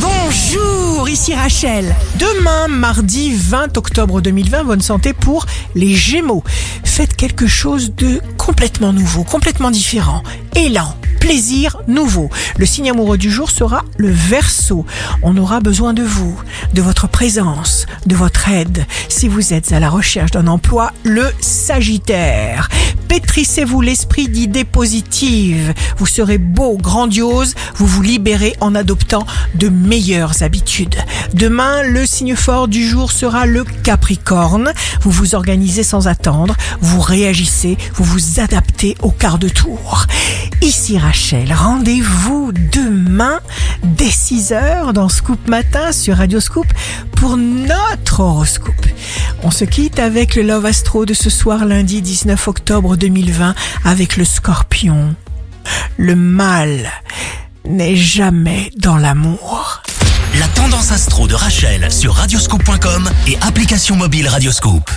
Bonjour, ici Rachel. Demain, mardi 20 octobre 2020, bonne santé pour les Gémeaux. Faites quelque chose de complètement nouveau, complètement différent. Élan, plaisir nouveau. Le signe amoureux du jour sera le Verseau. On aura besoin de vous, de votre présence, de votre aide. Si vous êtes à la recherche d'un emploi, le Sagittaire. Pétrissez-vous l'esprit d'idées positives. Vous serez beau, grandiose, vous vous libérez en adoptant de meilleures habitudes. Demain, le signe fort du jour sera le Capricorne. Vous vous organisez sans attendre, vous réagissez, vous vous adaptez au quart de tour. Ici Rachel, rendez-vous demain dès 6h dans Scoop Matin sur Radio Scoop pour notre horoscope. On se quitte avec le Love Astro de ce soir lundi 19 octobre 2020 avec le Scorpion. Le mal n'est jamais dans l'amour. La tendance astro de Rachel sur radioscope.com et application mobile Radioscope.